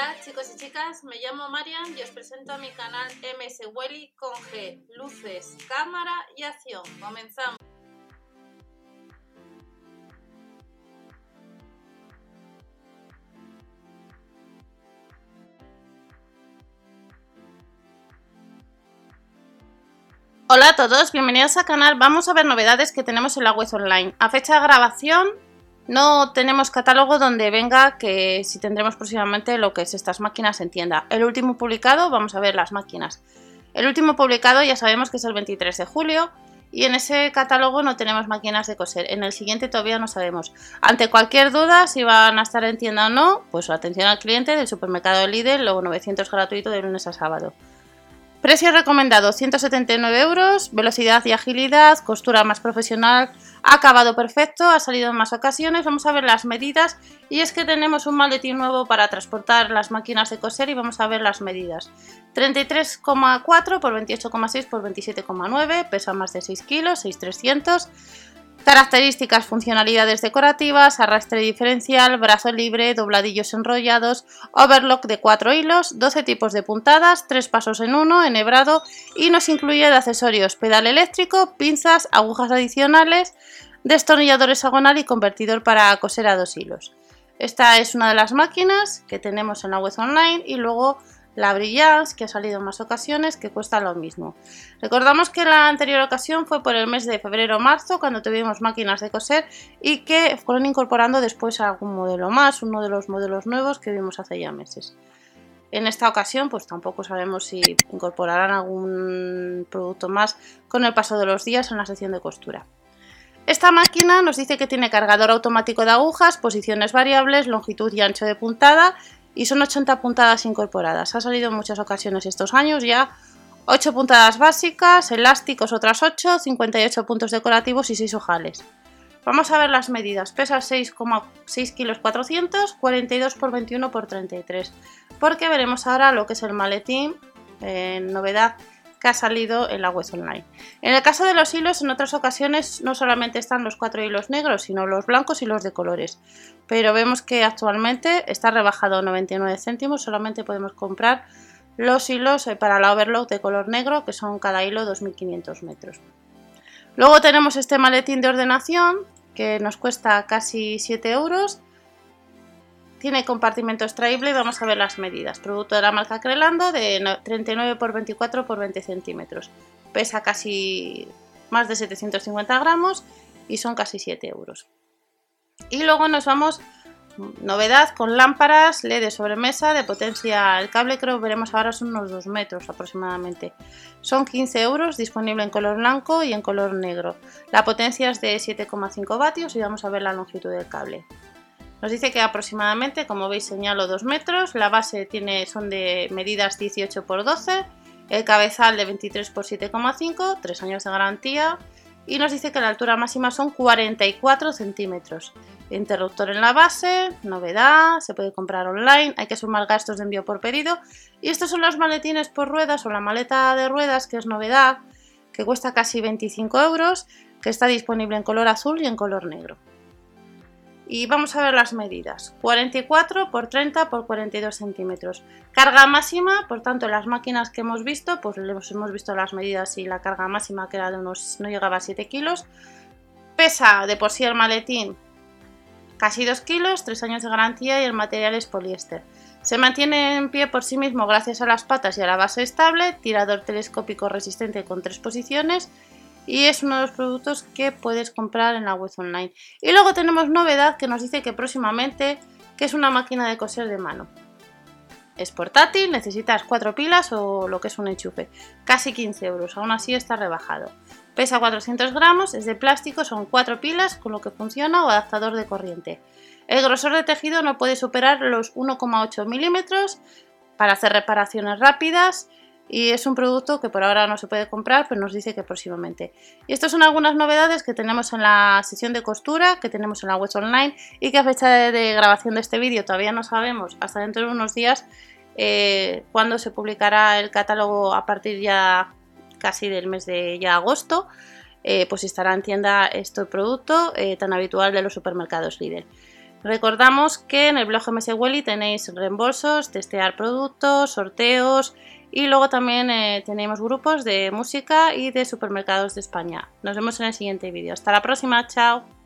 Hola chicos y chicas, me llamo Marian y os presento a mi canal MS Welly con G, luces, cámara y acción. Comenzamos. Hola a todos, bienvenidos al canal. Vamos a ver novedades que tenemos en la web online. A fecha de grabación no tenemos catálogo donde venga que si tendremos próximamente lo que es estas máquinas en tienda. El último publicado, vamos a ver las máquinas. El último publicado ya sabemos que es el 23 de julio y en ese catálogo no tenemos máquinas de coser. En el siguiente todavía no sabemos. Ante cualquier duda si van a estar en tienda o no, pues atención al cliente del supermercado Lidl, luego 900 gratuito de lunes a sábado. Precio recomendado 179 euros, velocidad y agilidad, costura más profesional, acabado perfecto, ha salido en más ocasiones. Vamos a ver las medidas y es que tenemos un maletín nuevo para transportar las máquinas de coser y vamos a ver las medidas. 33,4 por 28,6 por 27,9, pesa más de 6 kilos, 6,300. Características, funcionalidades decorativas, arrastre diferencial, brazo libre, dobladillos enrollados, overlock de 4 hilos, 12 tipos de puntadas, 3 pasos en uno, enhebrado y nos incluye de accesorios pedal eléctrico, pinzas, agujas adicionales, destornillador hexagonal y convertidor para coser a dos hilos. Esta es una de las máquinas que tenemos en la web online y luego la Brillance, que ha salido en más ocasiones, que cuesta lo mismo. Recordamos que la anterior ocasión fue por el mes de febrero o marzo, cuando tuvimos máquinas de coser y que fueron incorporando después algún modelo más, uno de los modelos nuevos que vimos hace ya meses. En esta ocasión, pues tampoco sabemos si incorporarán algún producto más con el paso de los días en la sección de costura. Esta máquina nos dice que tiene cargador automático de agujas, posiciones variables, longitud y ancho de puntada y son 80 puntadas incorporadas. Ha salido en muchas ocasiones estos años ya 8 puntadas básicas, elásticos otras 8, 58 puntos decorativos y 6 ojales. Vamos a ver las medidas. Pesa 6,6 kilos 400, 42 por 21 por 33. Porque veremos ahora lo que es el maletín, en novedad que ha salido en la web online. En el caso de los hilos, en otras ocasiones no solamente están los cuatro hilos negros, sino los blancos y los de colores. Pero vemos que actualmente está rebajado 99 céntimos, solamente podemos comprar los hilos eh, para la overlock de color negro, que son cada hilo 2500 metros. Luego tenemos este maletín de ordenación, que nos cuesta casi 7 euros tiene compartimento extraíble y vamos a ver las medidas. Producto de la marca Crelando de 39 x 24 x 20 centímetros. Pesa casi más de 750 gramos y son casi 7 euros. Y luego nos vamos, novedad, con lámparas LED de sobremesa de potencia. El cable creo que veremos ahora son unos 2 metros aproximadamente. Son 15 euros, disponible en color blanco y en color negro. La potencia es de 7,5 vatios y vamos a ver la longitud del cable. Nos dice que aproximadamente, como veis, señalo 2 metros. La base tiene, son de medidas 18 x 12. El cabezal de 23 x 7,5, 3 años de garantía. Y nos dice que la altura máxima son 44 centímetros. Interruptor en la base, novedad, se puede comprar online, hay que sumar gastos de envío por pedido. Y estos son los maletines por ruedas o la maleta de ruedas, que es novedad, que cuesta casi 25 euros, que está disponible en color azul y en color negro y vamos a ver las medidas. 44 por 30 por 42 centímetros. Carga máxima por tanto las máquinas que hemos visto pues hemos visto las medidas y la carga máxima que era de unos no llegaba a 7 kilos. Pesa de por sí el maletín casi 2 kilos 3 años de garantía y el material es poliéster. Se mantiene en pie por sí mismo gracias a las patas y a la base estable tirador telescópico resistente con tres posiciones y es uno de los productos que puedes comprar en la web online. Y luego tenemos novedad que nos dice que próximamente que es una máquina de coser de mano. Es portátil, necesitas cuatro pilas o lo que es un enchufe. Casi 15 euros, aún así está rebajado. Pesa 400 gramos, es de plástico, son cuatro pilas con lo que funciona o adaptador de corriente. El grosor de tejido no puede superar los 1,8 milímetros para hacer reparaciones rápidas y es un producto que por ahora no se puede comprar, pero nos dice que próximamente. Y estas son algunas novedades que tenemos en la sesión de costura, que tenemos en la web online y que a fecha de, grabación de este vídeo todavía no sabemos, hasta dentro de unos días, eh, cuándo se publicará el catálogo a partir ya casi del mes de ya agosto, eh, pues estará en tienda este producto eh, tan habitual de los supermercados líder. Recordamos que en el blog MS Welly tenéis reembolsos, testear productos, sorteos y luego también eh, tenemos grupos de música y de supermercados de España. Nos vemos en el siguiente vídeo. Hasta la próxima, chao.